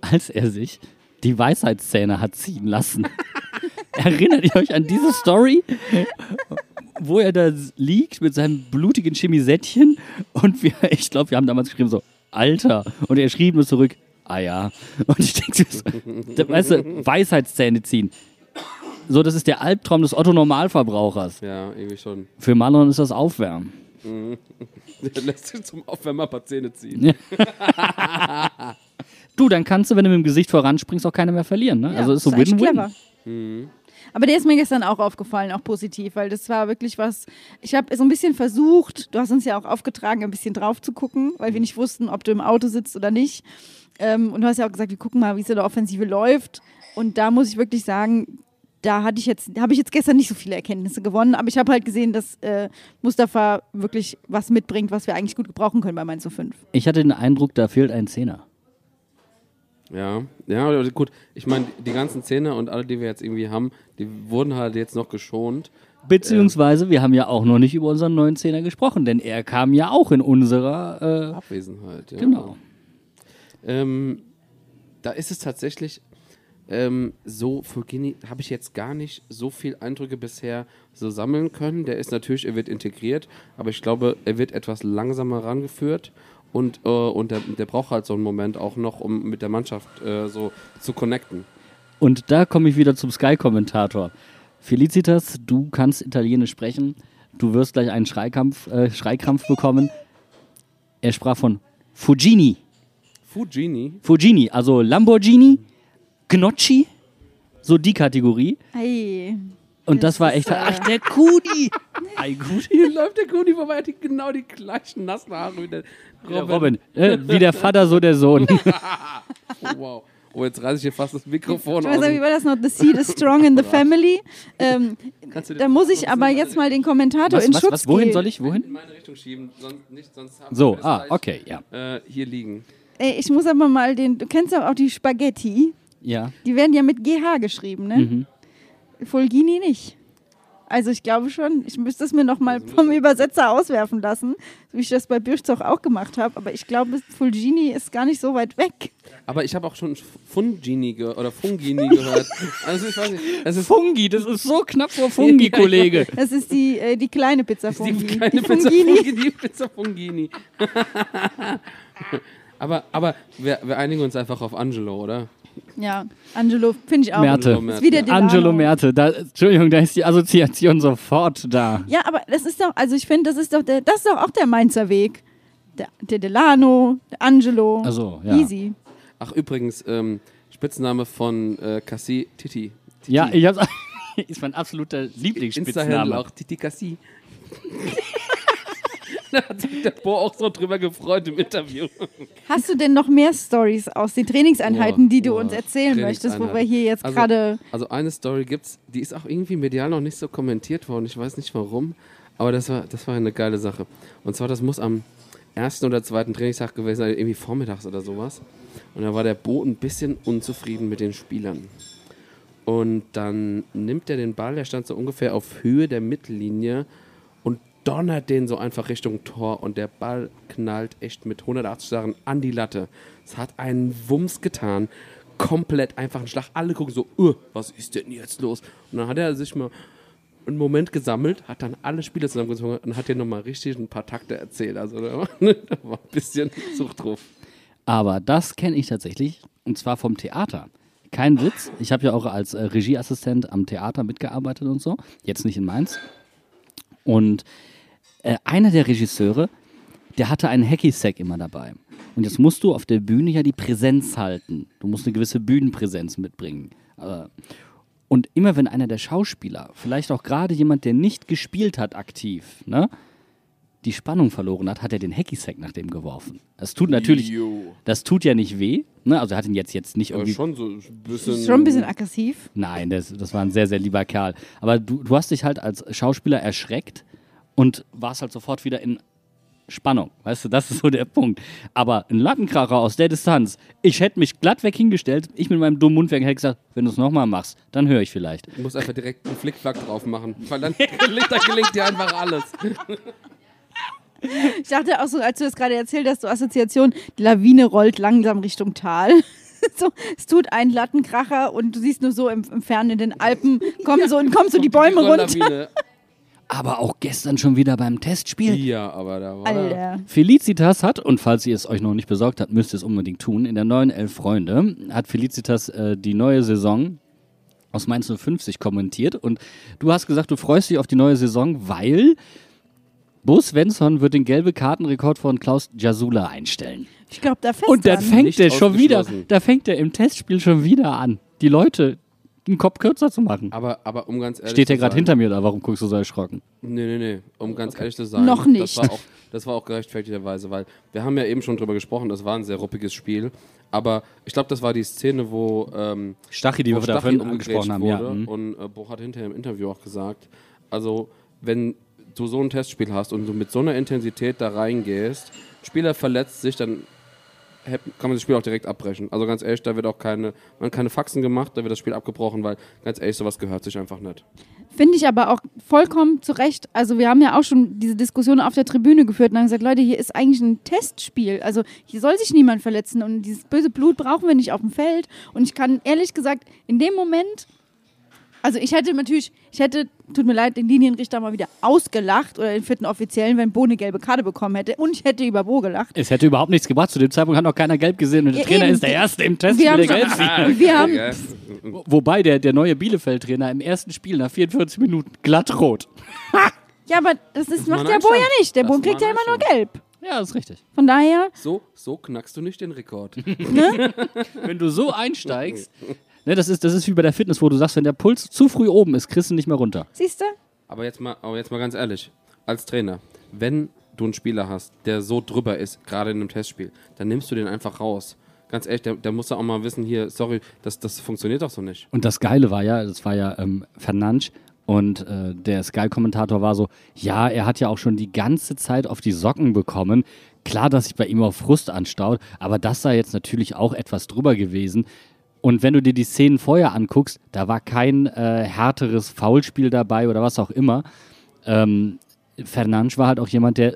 als er sich die Weisheitszähne hat ziehen lassen. Erinnert ihr euch an diese Story? Wo er da liegt mit seinem blutigen Chemisettchen und wir, ich glaube, wir haben damals geschrieben so, Alter. Und er schrieb nur zurück, ah ja. Und ich denke so, weißt du, Weisheitszähne ziehen. So, das ist der Albtraum des Otto-Normalverbrauchers. Ja, irgendwie schon. Für Marlon ist das Aufwärmen. Der lässt sich zum Aufwärmer ein paar Zähne ziehen. Du, dann kannst du, wenn du mit dem Gesicht voranspringst, auch keine mehr verlieren. Ne? Ja, also ist so Win-Win. clever. Aber der ist mir gestern auch aufgefallen, auch positiv, weil das war wirklich was. Ich habe so ein bisschen versucht, du hast uns ja auch aufgetragen, ein bisschen drauf zu gucken, weil wir nicht wussten, ob du im Auto sitzt oder nicht. Ähm, und du hast ja auch gesagt, wir gucken mal, wie es in der Offensive läuft. Und da muss ich wirklich sagen, da hatte ich jetzt, habe ich jetzt gestern nicht so viele Erkenntnisse gewonnen, aber ich habe halt gesehen, dass äh, Mustafa wirklich was mitbringt, was wir eigentlich gut gebrauchen können bei Mainz 05. Ich hatte den Eindruck, da fehlt ein Zehner. Ja, ja, gut. Ich meine, die ganzen Zähne und alle, die wir jetzt irgendwie haben, die wurden halt jetzt noch geschont. Beziehungsweise, wir haben ja auch noch nicht über unseren neuen Zehner gesprochen, denn er kam ja auch in unserer. Abwesenheit. Ja. Äh, genau. Ähm, da ist es tatsächlich ähm, so, für Gini habe ich jetzt gar nicht so viel Eindrücke bisher so sammeln können. Der ist natürlich, er wird integriert, aber ich glaube, er wird etwas langsamer rangeführt. Und, äh, und der, der braucht halt so einen Moment auch noch, um mit der Mannschaft äh, so zu connecten. Und da komme ich wieder zum Sky-Kommentator. Felicitas, du kannst Italienisch sprechen. Du wirst gleich einen Schreikampf, äh, Schreikrampf bekommen. Er sprach von Fugini. Fujini, Fugini, also Lamborghini, Gnocchi, so die Kategorie. Hey. Und das, Das war echt, äh, ach, der Kudi. Ei, gut. hier läuft der Kuni vorbei, hat die, genau die gleichen nassen Haare wie der Der Robin. Robin, äh, wie der Vater, so der Sohn. Wow. Oh, jetzt reiße ich hier fast das Mikrofon Ich weiß aus. nicht, wie war das noch? The seed is strong in the family. Ähm, da muss ich aber in jetzt mal den Kommentator Was, in was, Schutz was, wohin gehen. soll ich, In wohin? meine Richtung schieben, sonst nicht, sonst haben So, wir das ah, okay, ja. Äh, hier liegen. Ey, ich muss aber mal den, du kennst ja auch die Spaghetti. Ja. Die werden ja mit GH geschrieben, ne? Mhm. Fulgini nicht. Also ich glaube schon, ich müsste es mir noch mal vom Übersetzer auswerfen lassen, so wie ich das bei Birchzoch auch gemacht habe. Aber ich glaube, Fulgini ist gar nicht so weit weg. Aber ich habe auch schon Fungini ge oder Fungini gehört. Also ich weiß nicht. Es ist Fungi, das ist so knapp vor Fungi, Kollege. Das ist die, äh, die kleine Pizza die Fungi. kleine die Pizza Fungini. Fungini. Pizza Fungini. aber aber wir, wir einigen uns einfach auf Angelo, oder? Ja, Angelo finde ich auch. Merte. Angelo Ist wieder Delano. Angelo Merte, da, Entschuldigung, da ist die Assoziation sofort da. Ja, aber das ist doch, also ich finde, das ist doch der, das ist doch auch der Mainzer Weg. Der, der Delano, der Angelo. Ach so, ja. Easy. Ach übrigens, ähm, Spitzname von äh, Cassie Titi. Titi. Ja, ich hab's. ist mein absoluter Insta-Handle Lieblingsspitzname. auch Titi Cassie. da hat sich der Bo auch so drüber gefreut im Interview. Hast du denn noch mehr Stories aus den Trainingseinheiten, die du Boah, uns erzählen möchtest, wo wir hier jetzt Also- gerade. Also eine Story gibt's, die ist auch irgendwie medial noch nicht so kommentiert worden. Ich weiß nicht warum, aber das war, das war eine geile Sache. Und zwar, das muss am ersten oder zweiten Trainingstag gewesen sein, irgendwie vormittags oder sowas. Und da war der Bo ein bisschen unzufrieden mit den Spielern. Und dann nimmt er den Ball, der stand so ungefähr auf Höhe der Mittellinie donnert den so einfach Richtung Tor und der Ball knallt echt mit 180 Sachen an die Latte. Es hat einen Wumms getan. Komplett einfach ein Schlag. Alle gucken so, uh, was ist denn jetzt los? Und dann hat er sich mal einen Moment gesammelt, hat dann alle Spieler zusammengezogen und hat dir nochmal richtig ein paar Takte erzählt. Also da war, da war ein bisschen Zucht drauf. Aber das kenne ich tatsächlich und zwar vom Theater. Kein Witz. Ich habe ja auch als äh, Regieassistent am Theater mitgearbeitet und so. Jetzt nicht in Mainz. Und äh, einer der Regisseure, der hatte einen Hacky-Sack immer dabei. Und jetzt musst du auf der Bühne ja die Präsenz halten. Du musst eine gewisse Bühnenpräsenz mitbringen. Und immer wenn einer der Schauspieler, vielleicht auch gerade jemand, der nicht gespielt hat aktiv, ne, die Spannung verloren hat, hat er den Hacky-Sack nach dem geworfen. Das tut natürlich, Jo. das tut ja nicht weh. Ne? Also er hat ihn jetzt, jetzt nicht Aber irgendwie. schon so ein bisschen. Ist schon ein bisschen aggressiv. Nein, das, das war ein sehr, sehr lieber Kerl. Aber du, du hast dich halt als Schauspieler erschreckt und warst halt sofort wieder in Spannung. Weißt du, das ist so der Punkt. Aber ein Lattenkracher aus der Distanz, ich hätte mich glatt weg hingestellt, ich mit meinem dummen Mundwerk hätte gesagt, wenn du es nochmal machst, dann höre ich vielleicht. Du musst einfach direkt einen Flickflack drauf machen, weil dann gelingt, dann gelingt dir einfach alles. Ich dachte auch so, als du das gerade erzählt hast, so Assoziation, die Lawine rollt langsam Richtung Tal. So, es tut einen Lattenkracher und du siehst nur so im, im Fernen in den Alpen, kommen so, und kommen so die Bäume runter. Aber auch gestern schon wieder beim Testspiel. Ja, aber da war. Alter. Felicitas hat, und falls ihr es euch noch nicht besorgt habt, müsst ihr es unbedingt tun, in der neuen Elf Freunde hat Felicitas äh, die neue Saison aus Mainz 050 kommentiert. Und du hast gesagt, du freust dich auf die neue Saison, weil Bo Svensson wird den gelbe Kartenrekord von Klaus Jasula einstellen. Ich glaube, da fest Und dann fängt er schon wieder, da fängt er im Testspiel schon wieder an, die Leute den Kopf kürzer zu machen. Aber, aber um ganz ehrlich Steht zu der gerade hinter mir da? Warum guckst du so erschrocken? Nee, nee, nee. Um ganz ehrlich zu sein. Noch Das nicht. war, auch, das war auch gerechtfertigterweise, weil wir haben ja eben schon drüber gesprochen, das war ein sehr ruppiges Spiel. Aber ich glaube, das war die Szene, wo, ähm, Stachy, die wo wir da vorhin angesprochen haben. wurde. Ja. mhm. Und äh, Bo hat hinterher im Interview auch gesagt, also wenn du so ein Testspiel hast und du mit so einer Intensität da reingehst, Spieler verletzt sich, dann kann man das Spiel auch direkt abbrechen. Also ganz ehrlich, da wird auch keine, man keine Faxen gemacht, da wird das Spiel abgebrochen, weil ganz ehrlich, sowas gehört sich einfach nicht. Finde ich aber auch vollkommen zu Recht. Also wir haben ja auch schon diese Diskussion auf der Tribüne geführt und haben gesagt, Leute, hier ist eigentlich ein Testspiel. Also hier soll sich niemand verletzen und dieses böse Blut brauchen wir nicht auf dem Feld. Und ich kann ehrlich gesagt, in dem Moment, also ich hätte natürlich, ich hätte, tut mir leid, den Linienrichter mal wieder ausgelacht oder den vierten Offiziellen, wenn Bo eine gelbe Karte bekommen hätte. Und ich hätte über Bo gelacht. Es hätte überhaupt nichts gebracht. Zu dem Zeitpunkt hat noch keiner gelb gesehen und der Ja, Trainer eben. ist der Erste im Test, Wir der haben gelb sieht. Wir haben. Wobei der, der neue Bielefeld-Trainer im ersten Spiel nach 44 Minuten glatt rot. ja, aber das ist, mal macht der Bo ja nicht. Der Das Bo kriegt ja immer nur gelb. Ja, ist richtig. Von daher, So, so knackst du nicht den Rekord. Wenn du so einsteigst, ne, das, ist, das ist wie bei der Fitness, wo du sagst, wenn der Puls zu früh oben ist, kriegst du nicht mehr runter. siehst du? Aber jetzt mal, aber jetzt mal ganz ehrlich, als Trainer, wenn du einen Spieler hast, der so drüber ist, gerade in einem Testspiel, dann nimmst du den einfach raus. ganz ehrlich, der, der muss ja auch mal wissen, hier, sorry, das, das funktioniert doch so nicht. Und das Geile war ja, das war ja ähm, Fernandes und äh, der Sky-Kommentator war so, ja, er hat ja auch schon die ganze Zeit auf die Socken bekommen. Klar, dass sich bei ihm auch Frust anstaut, aber das sei jetzt natürlich auch etwas drüber gewesen. Und wenn du dir die Szenen vorher anguckst, da war kein äh, härteres Foulspiel dabei oder was auch immer. Ähm, Fernandes war halt auch jemand, der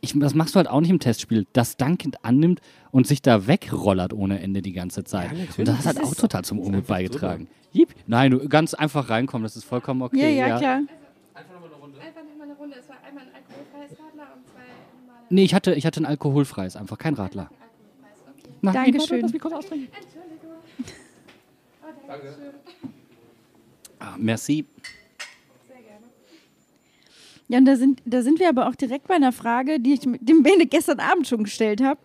ich, das machst du halt auch nicht im Testspiel, das dankend annimmt und sich da wegrollert ohne Ende die ganze Zeit. und das hat halt auch total zum Unmut einfach beigetragen. Jipp. Nein, du ganz einfach reinkommen, das ist vollkommen okay. Ja, ja, klar. Einfach nochmal eine Runde. Es war einmal ein alkoholfreies Radler und zwei normale. Nee, ich hatte, ich hatte ein alkoholfreies, einfach kein Radler. Nein, Dankeschön. warte, lass mich austrinken. Ah, merci. Ja, und da sind, da sind wir aber auch direkt bei einer Frage, die ich dem Bene gestern Abend schon gestellt habe.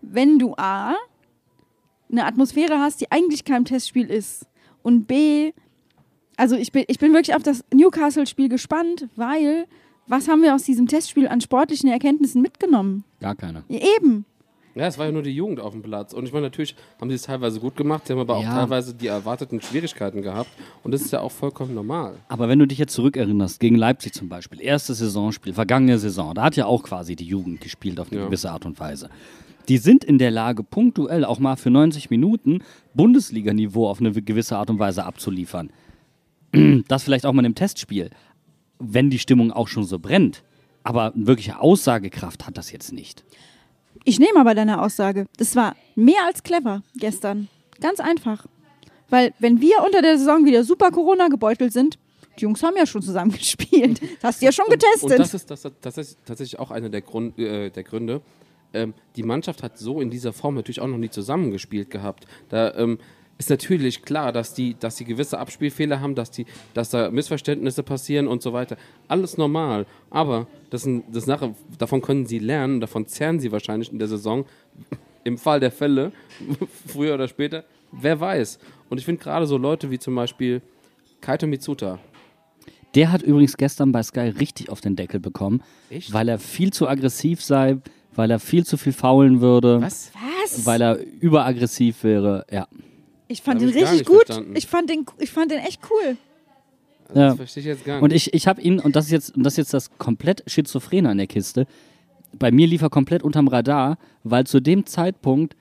Wenn du A, eine Atmosphäre hast, die eigentlich kein Testspiel ist, und B, also ich bin, ich bin wirklich auf das Newcastle-Spiel gespannt, weil was haben wir aus diesem Testspiel an sportlichen Erkenntnissen mitgenommen? Gar keine. Eben. Ja, es war ja nur die Jugend auf dem Platz. Und ich meine, natürlich haben sie es teilweise gut gemacht, sie haben aber auch Ja. teilweise die erwarteten Schwierigkeiten gehabt. Und das ist ja auch vollkommen normal. Aber wenn du dich jetzt zurückerinnerst, gegen Leipzig zum Beispiel, erstes Saisonspiel, vergangene Saison, da hat ja auch quasi die Jugend gespielt auf eine Ja. gewisse Art und Weise. Die sind in der Lage, punktuell auch mal für 90 Minuten Bundesliga-Niveau auf eine gewisse Art und Weise abzuliefern. Das vielleicht auch mal im Testspiel, wenn die Stimmung auch schon so brennt. Aber wirkliche Aussagekraft hat das jetzt nicht. Ich nehme aber deine Aussage. Das war mehr als clever gestern. Ganz einfach. Weil, wenn wir unter der Saison wieder super Corona gebeutelt sind, die Jungs haben ja schon zusammen gespielt. Das hast du ja schon getestet. Und das ist, das, das ist tatsächlich auch einer der, Grund, äh, der Gründe. Ähm, die Mannschaft hat so in dieser Form natürlich auch noch nie zusammengespielt gehabt. Da ähm, ist natürlich klar, dass die, dass die gewisse Abspielfehler haben, dass, die, dass da Missverständnisse passieren und so weiter. Alles normal. Aber das, sind- das nachher, davon können sie lernen, davon zehren sie wahrscheinlich in der Saison. Im Fall der Fälle, früher oder später, wer weiß. Und ich finde gerade so Leute wie zum Beispiel Kaito Mitsuta, Der hat übrigens gestern bei Sky richtig auf den Deckel bekommen, Echt? weil er viel zu aggressiv sei, weil er viel zu viel faulen würde, Was? Was? weil er überaggressiv wäre. Ja. Ich fand den ich richtig gut. verstanden. Ich fand, den, ich fand den echt cool. Also Ja. Das verstehe ich jetzt gar nicht. Und ich, ich habe ihn, und das ist jetzt, und das ist jetzt das komplett Schizophrene an der Kiste, bei mir lief er komplett unterm Radar, weil zu dem Zeitpunkt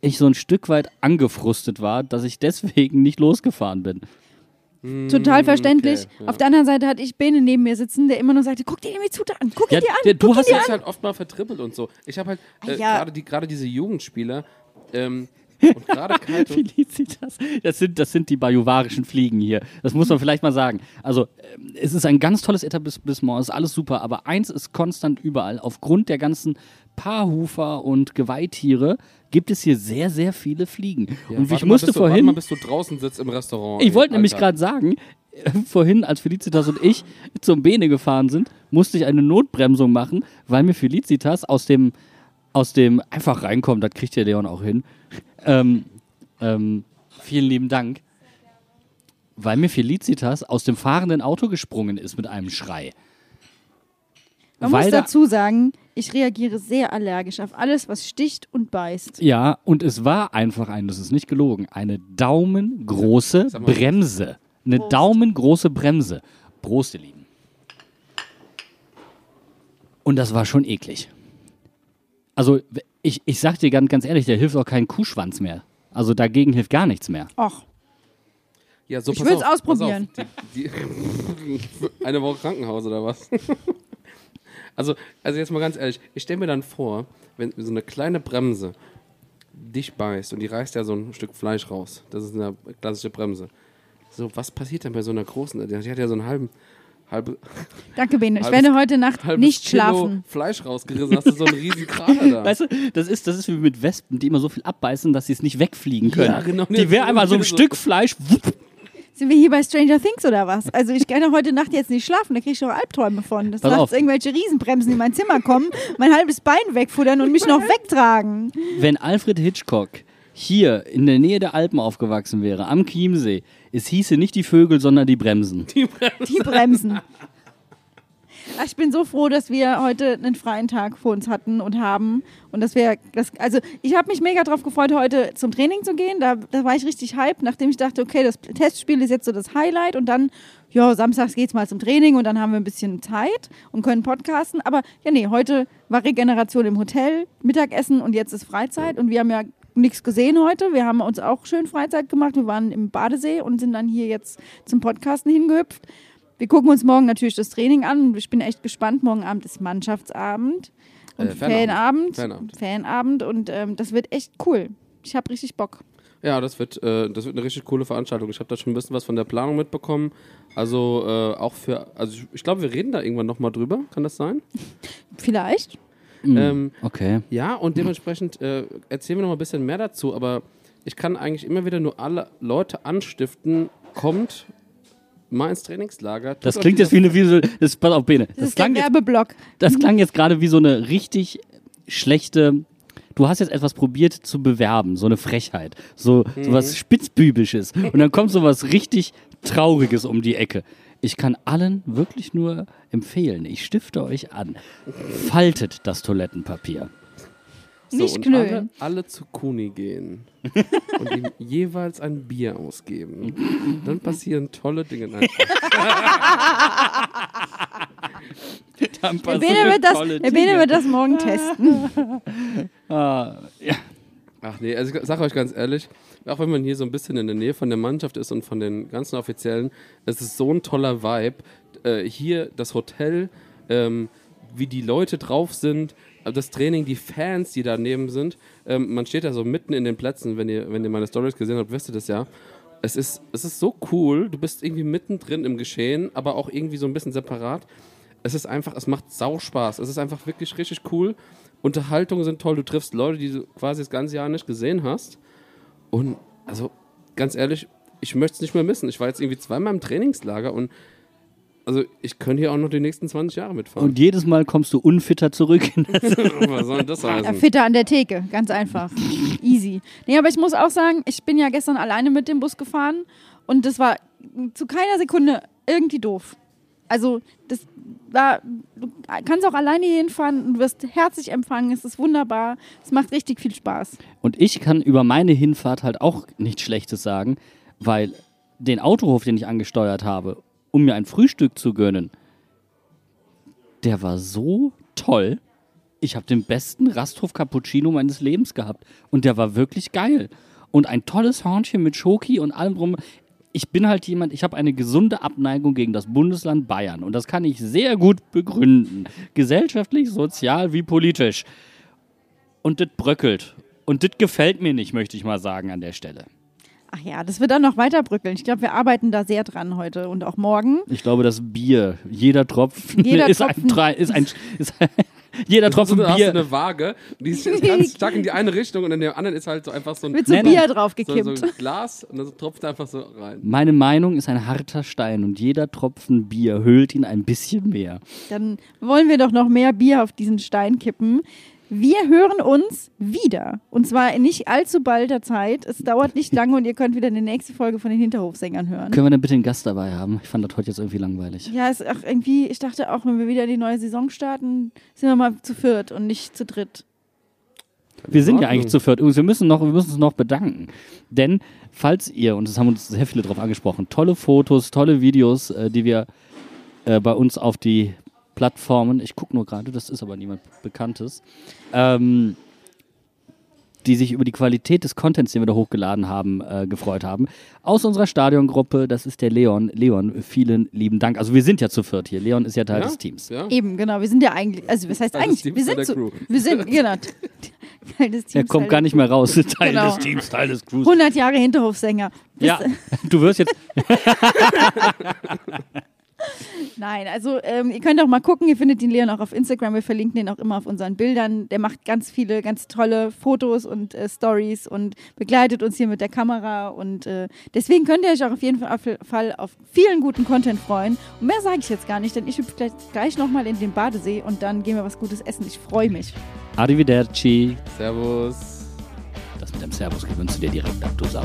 ich so ein Stück weit angefrustet war, dass ich deswegen nicht losgefahren bin. Total verständlich. okay, ja. Auf der anderen Seite hatte ich Bene neben mir sitzen, der immer nur sagte, guck dir die Mitsuta an, guck Ja, dir an, der- du hast an. halt oft mal vertrippelt und so. Ich habe halt äh, Ja. gerade die, gerade diese Jugendspieler ähm, und gerade Kaito. Felicitas. Das sind, das sind die bajuwarischen Fliegen hier. Das muss man vielleicht mal sagen. Also, ähm, es ist ein ganz tolles Etablissement, es ist alles super, aber eins ist konstant überall. Aufgrund der ganzen Paarhufer und Geweihtiere gibt es hier sehr, sehr viele Fliegen. Ja, und ich warte mal, musste bis du, warte vorhin. mal, bis du draußen sitzt im Restaurant. Ich wollte nämlich gerade sagen, äh, vorhin, als Felicitas und ich zum Bene gefahren sind, musste ich eine Notbremsung machen, weil mir Felicitas aus dem, aus dem einfach reinkommen, das kriegt der Leon auch hin. Ähm, ähm, vielen lieben Dank. Weil mir Felicitas aus dem fahrenden Auto gesprungen ist mit einem Schrei. Man weil muss da- dazu sagen, ich reagiere sehr allergisch auf alles, was sticht und beißt. Ja, und es war einfach ein, das ist nicht gelogen, eine daumengroße. Bremse. Eine Prost. daumengroße Bremse. Prost, ihr Lieben. Und das war schon eklig. Also, ich, ich sag dir ganz, ganz ehrlich, da hilft auch kein Kuhschwanz mehr. Also dagegen hilft gar nichts mehr. Och, Ja, so, Ich auf, pass ausprobieren. auf. Die, die, eine Woche Krankenhaus oder was? also, also jetzt mal ganz ehrlich, ich stelle mir dann vor, wenn so eine kleine Bremse dich beißt und die reißt ja so ein Stück Fleisch raus. Das ist eine klassische Bremse. So, was passiert denn bei so einer großen? Die hat ja so einen halben, halbe, danke Bene. Ich werde heute Nacht nicht Kilo schlafen. Fleisch rausgerissen, hast du so einen riesen Krater da. Weißt du, das ist, das ist wie mit Wespen, die immer so viel abbeißen, dass sie es nicht wegfliegen können. Ja, genau. Die wäre einmal so ein So- Stück Fleisch. wupp, Sind wir hier bei Stranger Things oder was? Also ich kann heute Nacht jetzt nicht schlafen, da kriege ich doch Albträume von. Das nachts irgendwelche Riesenbremsen in mein Zimmer kommen, mein halbes Bein wegfuttern und mich noch wegtragen. Wenn Alfred Hitchcock hier in der Nähe der Alpen aufgewachsen wäre, am Chiemsee, es hieße nicht die Vögel, sondern die Bremsen. Die Bremsen. Ach, Ich bin so froh, dass wir heute einen freien Tag vor uns hatten und haben. Und dass wir, das, also ich habe mich mega drauf gefreut, heute zum Training zu gehen. Da, da war ich richtig hype, nachdem ich dachte, okay, das Testspiel ist jetzt so das Highlight. Und dann, ja, samstags geht's mal zum Training und dann haben wir ein bisschen Zeit und können podcasten. Aber ja, nee, heute war Regeneration im Hotel, Mittagessen und jetzt ist Freizeit. Und wir haben ja nichts gesehen heute. Wir haben uns auch schön Freizeit gemacht. Wir waren im Badesee und sind dann hier jetzt zum Podcasten hingehüpft. Wir gucken uns morgen natürlich das Training an. Ich bin echt gespannt. Morgen Abend ist Mannschaftsabend und Äh, Fanabend. Fanabend. Fanabend. Fanabend. Und ähm, das wird echt cool. Ich habe richtig Bock. Ja, das wird, äh, das wird eine richtig coole Veranstaltung. Ich habe da schon ein bisschen was von der Planung mitbekommen. Also äh, auch für, also ich, ich glaube, wir reden da irgendwann nochmal drüber. Kann das sein? Vielleicht. Hm, Ähm, okay. Ja, und dementsprechend äh, erzählen wir noch mal ein bisschen mehr dazu, aber ich kann eigentlich immer wieder nur alle Leute anstiften, kommt mal ins Trainingslager. Das klingt jetzt wie eine, wie so, das, pass auf, Bene. Das, Das, ist der klang, jetzt, Werbeblock. das klang jetzt gerade wie so eine richtig schlechte, du hast jetzt etwas probiert zu bewerben, so eine Frechheit, so, so Mhm. was Spitzbübisches. Und dann kommt so was richtig Trauriges um die Ecke. Ich kann allen wirklich nur empfehlen, ich stifte euch an, faltet das Toilettenpapier. So, Nicht und knüllen. alle, alle zu Kuni gehen und ihm jeweils ein Bier ausgeben. Dann passieren tolle Dinge. Dann Der Bene, wird das, der Bene wird das morgen testen. Ah, ja. Ach nee, also ich sage euch ganz ehrlich, auch wenn man hier so ein bisschen in der Nähe von der Mannschaft ist und von den ganzen Offiziellen, es ist so ein toller Vibe. Äh, hier das Hotel, ähm, wie die Leute drauf sind, äh, das Training, die Fans, die daneben sind. Ähm, man steht da so mitten in den Plätzen, wenn ihr, wenn ihr meine Stories gesehen habt, wisst ihr das ja. Es ist, es ist so cool, du bist irgendwie mittendrin im Geschehen, aber auch irgendwie so ein bisschen separat. Es ist einfach, es macht sau Spaß. Es ist einfach wirklich richtig cool. Unterhaltungen sind toll. Du triffst Leute, die du quasi das ganze Jahr nicht gesehen hast. Und also, ganz ehrlich, ich möchte es nicht mehr missen. Ich war jetzt irgendwie zweimal im Trainingslager und also ich könnte hier auch noch die nächsten 20 Jahre mitfahren. Und jedes Mal kommst du unfitter zurück. Was soll denn das Ja, heißen? Fitter an der Theke, ganz einfach. Easy. Nee, aber ich muss auch sagen, ich bin ja gestern alleine mit dem Bus gefahren und das war zu keiner Sekunde irgendwie doof. Also, das war, du kannst auch alleine hinfahren und wirst herzlich empfangen, es ist wunderbar, es macht richtig viel Spaß. Und ich kann über meine Hinfahrt halt auch nichts Schlechtes sagen, weil den Autohof, den ich angesteuert habe, um mir ein Frühstück zu gönnen, der war so toll. Ich habe den besten Rasthof Cappuccino meines Lebens gehabt. Und der war wirklich geil. Und ein tolles Hörnchen mit Schoki und allem drum. Ich bin halt jemand, ich habe eine gesunde Abneigung gegen das Bundesland Bayern. Und das kann ich sehr gut begründen. Gesellschaftlich, sozial wie politisch. Und das bröckelt. Und das gefällt mir nicht, möchte ich mal sagen an der Stelle. Ach ja, das wird dann noch weiter brückeln. Ich glaube, wir arbeiten da sehr dran heute und auch morgen. Ich glaube, das Bier, jeder Tropfen Jeder ist, Tropfen. Ein, Drei- ist ein, ist jeder Tropfen du hast Bier. eine Waage, die ist jetzt ganz stark in die eine Richtung und in der anderen ist halt so einfach so ein, Wird so Bier nein. so, draufgekippt. so ein Glas und dann tropft er einfach so rein. Meine Meinung ist ein harter Stein und jeder Tropfen Bier höhlt ihn ein bisschen mehr. Dann wollen wir doch noch mehr Bier auf diesen Stein kippen. Wir hören uns wieder. Und zwar in nicht allzu balder Zeit. Es dauert nicht lange und ihr könnt wieder eine nächste Folge von den Hinterhofsängern hören. Können wir denn bitte einen Gast dabei haben? Ich fand das heute jetzt irgendwie langweilig. Ja, ist auch irgendwie, ich dachte auch, wenn wir wieder die neue Saison starten, sind wir mal zu viert und nicht zu dritt. Wir sind ja eigentlich zu viert. Übrigens, wir müssen, noch, wir müssen uns noch bedanken. Denn falls ihr, und das haben uns sehr viele drauf angesprochen, tolle Fotos, tolle Videos, äh, die wir äh, bei uns auf die Plattformen, ich gucke nur gerade, das ist aber niemand Bekanntes, ähm, die sich über die Qualität des Contents, den wir da hochgeladen haben, äh, gefreut haben. Aus unserer Stadiongruppe, das ist der Leon. Leon, vielen lieben Dank. Also wir sind ja zu viert hier. Leon ist ja Teil Ja? des Teams. Ja? Eben, genau. Wir sind ja eigentlich, also was heißt Teil eigentlich? Wir sind zu, wir sind, genau. Teil des Teams. Er kommt Teil gar nicht mehr raus. Teil Genau. des Teams, Teil des Crews. 100 Jahre Hinterhofsänger. Ja, du wirst jetzt. Nein, also ähm, ihr könnt auch mal gucken, ihr findet den Leon auch auf Instagram, wir verlinken den auch immer auf unseren Bildern. Der macht ganz viele, ganz tolle Fotos und äh, Stories und begleitet uns hier mit der Kamera und äh, deswegen könnt ihr euch auch auf jeden Fall auf, vielen guten Content freuen. Und mehr sage ich jetzt gar nicht, denn ich hüpfe gleich, gleich nochmal in den Badesee und dann gehen wir was Gutes essen. Ich freue mich. Arrivederci. Servus. Das mit dem Servus gewöhnst du dir direkt ab, du Sau.